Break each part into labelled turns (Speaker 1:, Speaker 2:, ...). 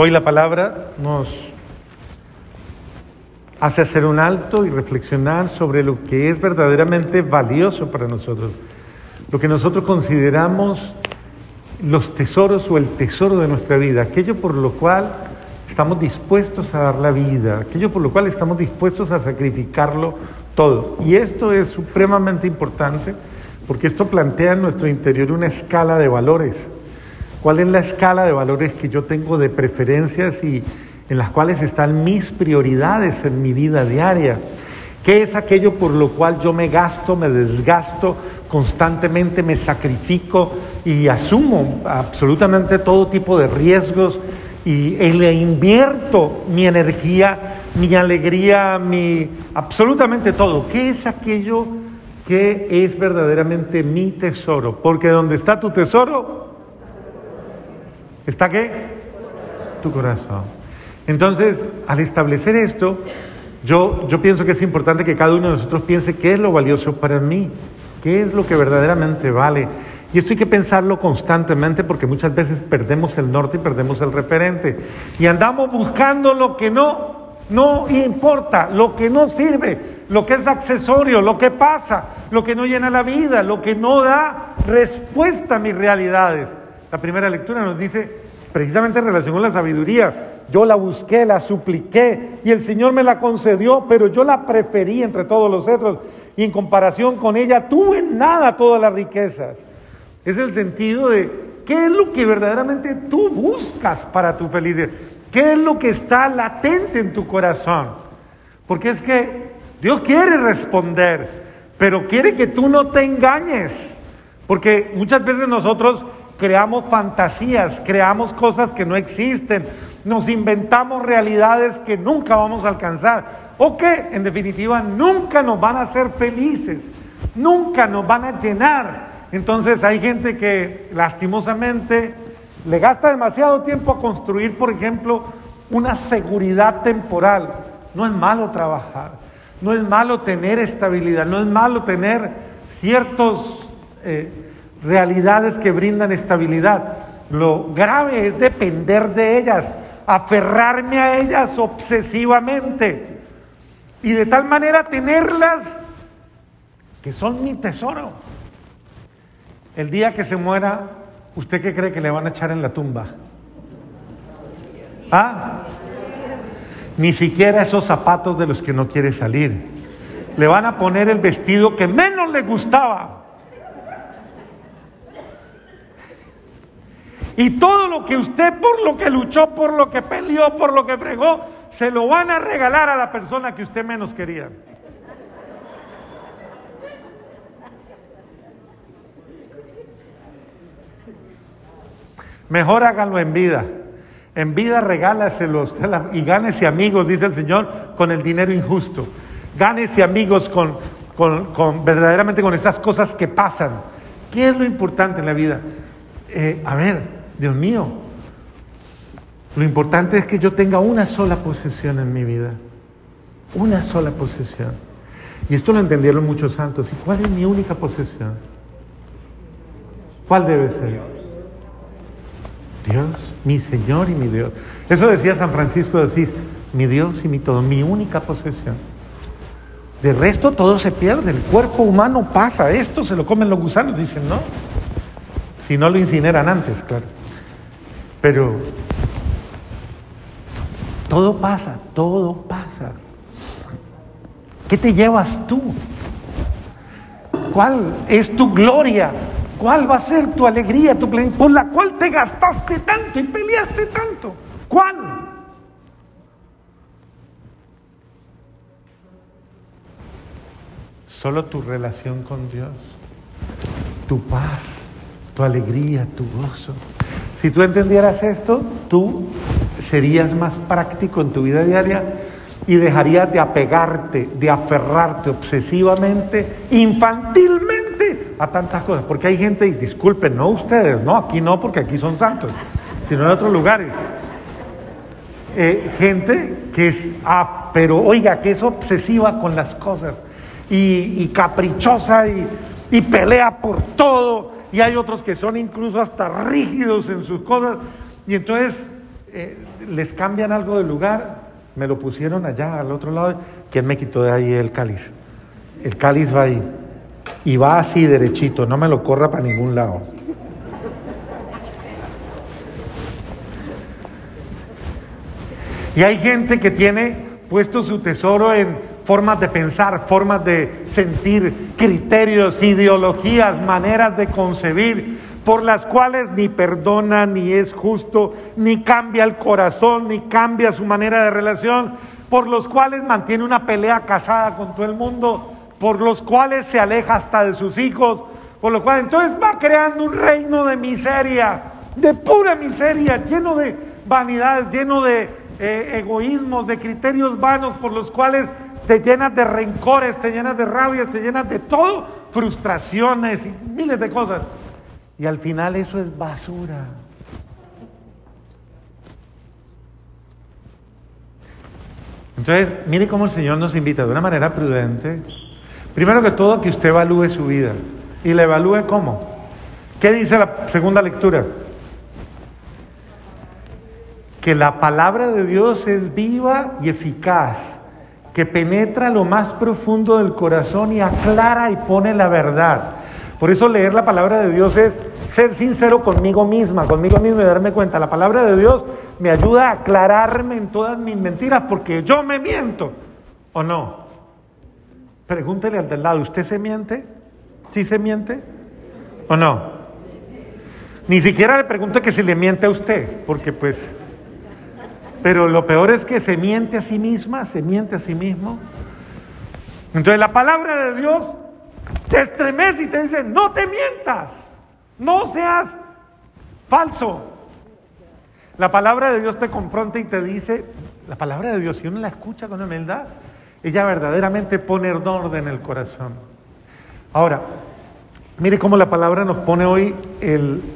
Speaker 1: Hoy la palabra nos hace hacer un alto y reflexionar sobre lo que es verdaderamente valioso para nosotros, lo que nosotros consideramos los tesoros o el tesoro de nuestra vida, aquello por lo cual estamos dispuestos a dar la vida, aquello por lo cual estamos dispuestos a sacrificarlo todo. Y esto es supremamente importante porque esto plantea en nuestro interior una escala de valores. ¿Cuál es la escala de valores que yo tengo de preferencias y en las cuales están mis prioridades en mi vida diaria? ¿Qué es aquello por lo cual yo me gasto, me desgasto constantemente, me sacrifico y asumo absolutamente todo tipo de riesgos y, le invierto mi energía, mi alegría, mi absolutamente todo? ¿Qué es aquello que es verdaderamente mi tesoro? Porque donde está tu tesoro, ¿Está qué? Tu corazón. Entonces, al establecer esto, yo, yo pienso que es importante que cada uno de nosotros piense qué es lo valioso para mí, qué es lo que verdaderamente vale. Y esto hay que pensarlo constantemente porque muchas veces perdemos el norte y perdemos el referente. Y andamos buscando lo que no, no importa, lo que no sirve, lo que es accesorio, lo que pasa, lo que no llena la vida, lo que no da respuesta a mis realidades. La primera lectura nos dice precisamente en relación con la sabiduría. Yo la busqué, la supliqué y el Señor me la concedió, pero yo la preferí entre todos los otros y en comparación con ella tuve nada todas las riquezas. Es el sentido de qué es lo que verdaderamente tú buscas para tu felicidad, qué es lo que está latente en tu corazón. Porque es que Dios quiere responder, pero quiere que tú no te engañes. Porque muchas veces nosotros creamos fantasías, creamos cosas que no existen, nos inventamos realidades que nunca vamos a alcanzar o que en definitiva nunca nos van a hacer felices, nunca nos van a llenar. Entonces hay gente que lastimosamente le gasta demasiado tiempo a construir, por ejemplo, una seguridad temporal. No es malo trabajar, no es malo tener estabilidad, no es malo tener ciertos... Eh, realidades que brindan estabilidad. Lo grave es depender de ellas, aferrarme a ellas obsesivamente y de tal manera tenerlas que son mi tesoro. El día que se muera, ¿usted qué cree que le van a echar en la tumba? ¿Ah? Ni siquiera esos zapatos de los que no quiere salir. Le van a poner el vestido que menos le gustaba. Y todo lo que usted por lo que luchó, por lo que peleó, por lo que fregó, se lo van a regalar a la persona que usted menos quería. Mejor háganlo en vida. En vida regálaselos y gánese amigos, dice el Señor, con el dinero injusto. Gánese amigos con, con, verdaderamente con esas cosas que pasan. ¿Qué es lo importante en la vida? Eh, a ver, Dios mío, lo importante es que yo tenga una sola posesión en mi vida. Una sola posesión. Y esto lo entendieron muchos santos. ¿Y cuál es mi única posesión? ¿Cuál debe ser? Dios, mi Señor y mi Dios. Eso decía San Francisco de mi Dios y mi todo, mi única posesión. De resto todo se pierde, el cuerpo humano pasa, esto se lo comen los gusanos, dicen, ¿no? Si no lo incineran antes, claro. Pero todo pasa, todo pasa. ¿Qué te llevas tú? ¿Cuál es tu gloria? ¿Cuál va a ser tu alegría, tu por la cual te gastaste tanto y peleaste tanto? ¿Cuál? Solo tu relación con Dios, tu paz, tu alegría, tu gozo. Si tú entendieras esto, tú serías más práctico en tu vida diaria y dejarías de apegarte, de aferrarte obsesivamente, infantilmente a tantas cosas. Porque hay gente, y disculpen, no ustedes, no, aquí no, porque aquí son santos, sino en otros lugares. Eh, gente que es, ah, pero oiga, que es obsesiva con las cosas y, caprichosa y pelea por todo y hay otros que son incluso hasta rígidos en sus cosas. Y entonces eh, les cambian algo de lugar, me lo pusieron allá al otro lado, ¿quién me quitó de ahí el cáliz? El cáliz va ahí y va así derechito, no me lo corra para ningún lado. Y hay gente que tiene puesto su tesoro en formas de pensar, formas de sentir, criterios, ideologías, maneras de concebir, por las cuales ni perdona, ni es justo, ni cambia el corazón, ni cambia su manera de relación, por los cuales mantiene una pelea casada con todo el mundo, por los cuales se aleja hasta de sus hijos, por lo cual entonces va creando un reino de miseria, de pura miseria, lleno de vanidad, lleno de eh, egoísmos, de criterios vanos por los cuales te llenas de rencores, te llenas de rabia, te llenas de todo, frustraciones y miles de cosas. Y al final eso es basura. Entonces, mire cómo el Señor nos invita de una manera prudente. Primero que todo, que usted evalúe su vida. ¿Y la evalúe cómo? ¿Qué dice la segunda lectura? que la palabra de Dios es viva y eficaz, que penetra lo más profundo del corazón y aclara y pone la verdad. Por eso leer la palabra de Dios es ser sincero conmigo misma, conmigo mismo y darme cuenta. La palabra de Dios me ayuda a aclararme en todas mis mentiras porque yo me miento o no. Pregúntele al del lado, ¿usted se miente? ¿Sí se miente o no? Ni siquiera le pregunte que si le miente a usted, porque pues pero lo peor es que se miente a sí misma, se miente a sí mismo. Entonces la palabra de Dios te estremece y te dice, no te mientas, no seas falso. La palabra de Dios te confronta y te dice, la palabra de Dios, si uno la escucha con humildad, ella verdaderamente pone orden en el corazón. Ahora, mire cómo la palabra nos pone hoy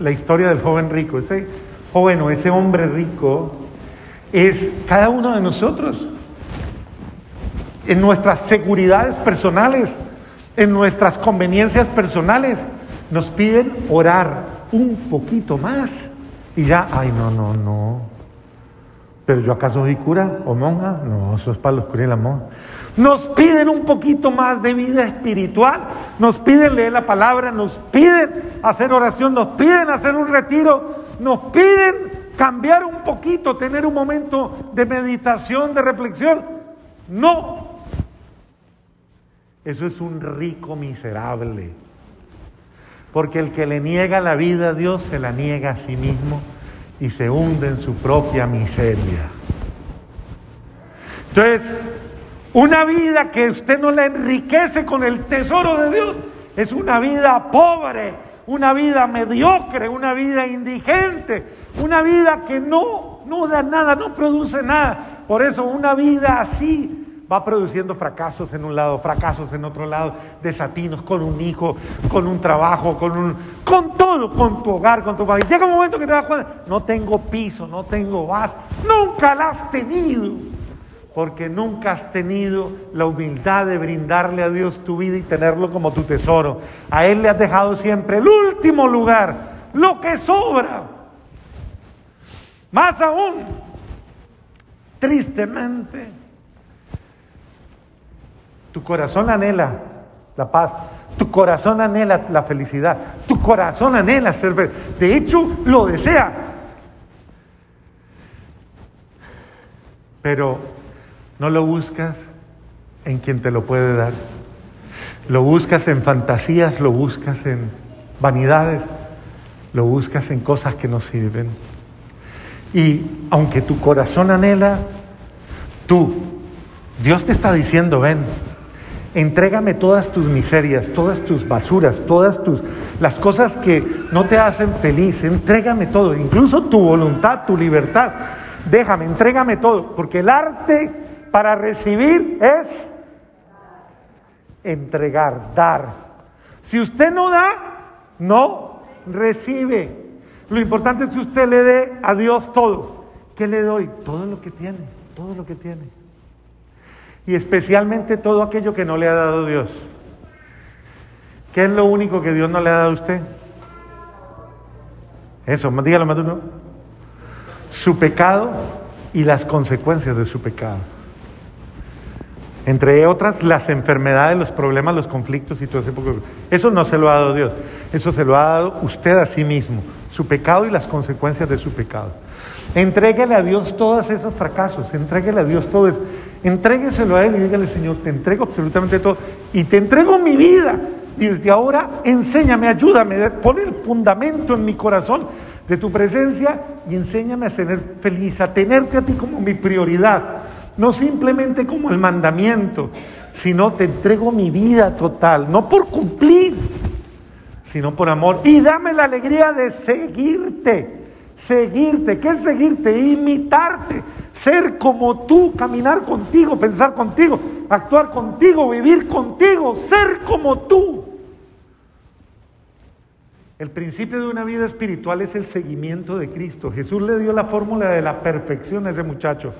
Speaker 1: la historia del joven rico. Ese joven o ese hombre rico es cada uno de nosotros. En nuestras seguridades personales, en nuestras conveniencias personales, nos piden orar un poquito más. Y ya, ay, no, no, no. Pero yo acaso soy cura o monja? No, eso es para los curas y las monjas. Nos piden un poquito más de vida espiritual, nos piden leer la palabra, nos piden hacer oración, nos piden hacer un retiro, nos piden cambiar un poquito, tener un momento de meditación, de reflexión. No. Eso es un rico miserable. Porque el que le niega la vida a Dios se la niega a sí mismo y se hunde en su propia miseria. Entonces, una vida que usted no le enriquece con el tesoro de Dios es una vida pobre, una vida mediocre, una vida indigente, una vida que no, no da nada, no produce nada. Por eso una vida así va produciendo fracasos en un lado, fracasos en otro lado, desatinos con un hijo, con un trabajo, con un, con todo, con tu hogar, con tu familia. Llega un momento que te das cuenta, no tengo piso, no tengo base, nunca la has tenido, porque nunca has tenido la humildad de brindarle a Dios tu vida y tenerlo como tu tesoro. A Él le has dejado siempre el último lugar, lo que sobra. Más aún, tristemente, tu corazón anhela la paz, tu corazón anhela la felicidad, tu corazón anhela ser De hecho, lo desea. Pero no lo buscas en quien te lo puede dar. Lo buscas en fantasías, lo buscas en vanidades, lo buscas en cosas que no sirven. Y aunque tu corazón anhela, tú, Dios te está diciendo, ven, entrégame todas tus miserias, todas tus basuras, todas tus las cosas que no te hacen feliz, entrégame todo, incluso tu voluntad, tu libertad. Déjame, entrégame todo, porque el arte para recibir es entregar, dar. Si usted no da, no recibe. Lo importante es que usted le dé a Dios todo. ¿Qué le doy? Todo lo que tiene, todo lo que tiene. Y especialmente todo aquello que no le ha dado Dios. ¿Qué es lo único que Dios no le ha dado a usted? Eso, dígalo, Maduro. su pecado y las consecuencias de su pecado. Entre otras, las enfermedades, los problemas, los conflictos y todo ese poco. Eso no se lo ha dado Dios, eso se lo ha dado usted a sí mismo, su pecado y las consecuencias de su pecado. Entréguele a Dios todos esos fracasos, entréguele a Dios todo eso. Entrégueselo a Él y dígale, Señor, te entrego absolutamente todo y te entrego mi vida. Desde ahora enséñame, ayúdame, pon el fundamento en mi corazón de tu presencia y enséñame a ser feliz, a tenerte a ti como mi prioridad, no simplemente como el mandamiento, sino te entrego mi vida total, no por cumplir, sino por amor. Y dame la alegría de seguirte, seguirte, ¿qué es seguirte? Imitarte, ser como tú, caminar contigo, pensar contigo, actuar contigo, vivir contigo, ser como tú. El principio de una vida espiritual es el seguimiento de Cristo. Jesús le dio la fórmula de la perfección a ese muchacho.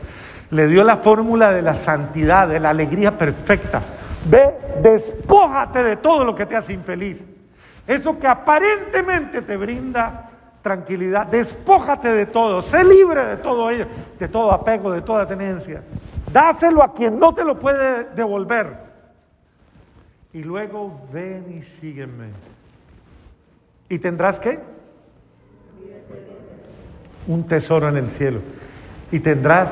Speaker 1: Le dio la fórmula de la santidad, de la alegría perfecta. Ve, despójate de todo lo que te hace infeliz. Eso que aparentemente te brinda tranquilidad, despójate de todo, sé libre de todo ello, de todo apego, de toda tenencia. Dáselo a quien no te lo puede devolver. Y luego ven y sígueme. ¿Y tendrás qué? Un tesoro en el cielo. Y tendrás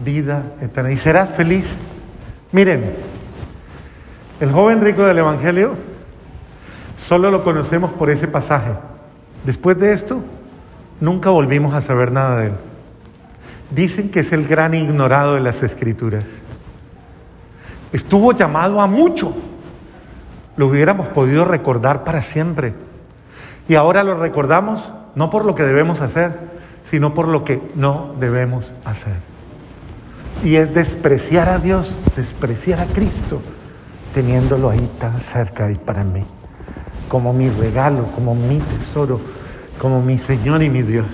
Speaker 1: vida eterna. Y serás feliz. Miren, el joven rico del Evangelio solo lo conocemos por ese pasaje. Después de esto, nunca volvimos a saber nada de él. Dicen que es el gran ignorado de las escrituras. Estuvo llamado a mucho. Lo hubiéramos podido recordar para siempre. Y ahora lo recordamos no por lo que debemos hacer, sino por lo que no debemos hacer. Y es despreciar a Dios, despreciar a Cristo, teniéndolo ahí tan cerca y para mí, como mi regalo, como mi tesoro, como mi Señor y mi Dios.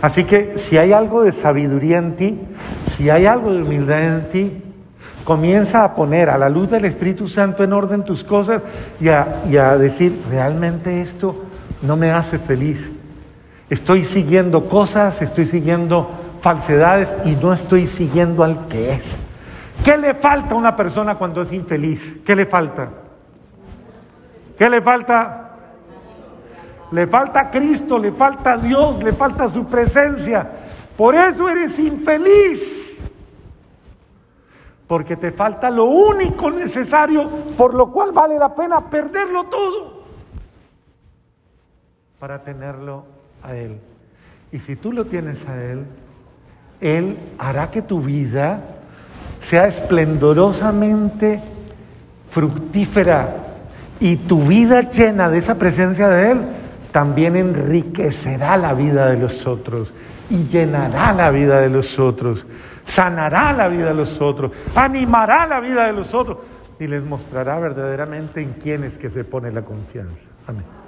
Speaker 1: Así que si hay algo de sabiduría en ti, si hay algo de humildad en ti, comienza a poner a la luz del Espíritu Santo en orden tus cosas y a, y a decir, realmente esto no me hace feliz. Estoy siguiendo cosas, estoy siguiendo falsedades y no estoy siguiendo al que es. ¿Qué le falta a una persona cuando es infeliz? ¿Qué le falta? ¿Qué le falta? Le falta Cristo, le falta Dios, le falta su presencia. Por eso eres infeliz. Porque te falta lo único necesario por lo cual vale la pena perderlo todo para tenerlo a Él. Y si tú lo tienes a Él, Él hará que tu vida sea esplendorosamente fructífera y tu vida llena de esa presencia de Él también enriquecerá la vida de los otros y llenará la vida de los otros, sanará la vida de los otros, animará la vida de los otros y les mostrará verdaderamente en quién es que se pone la confianza. Amén.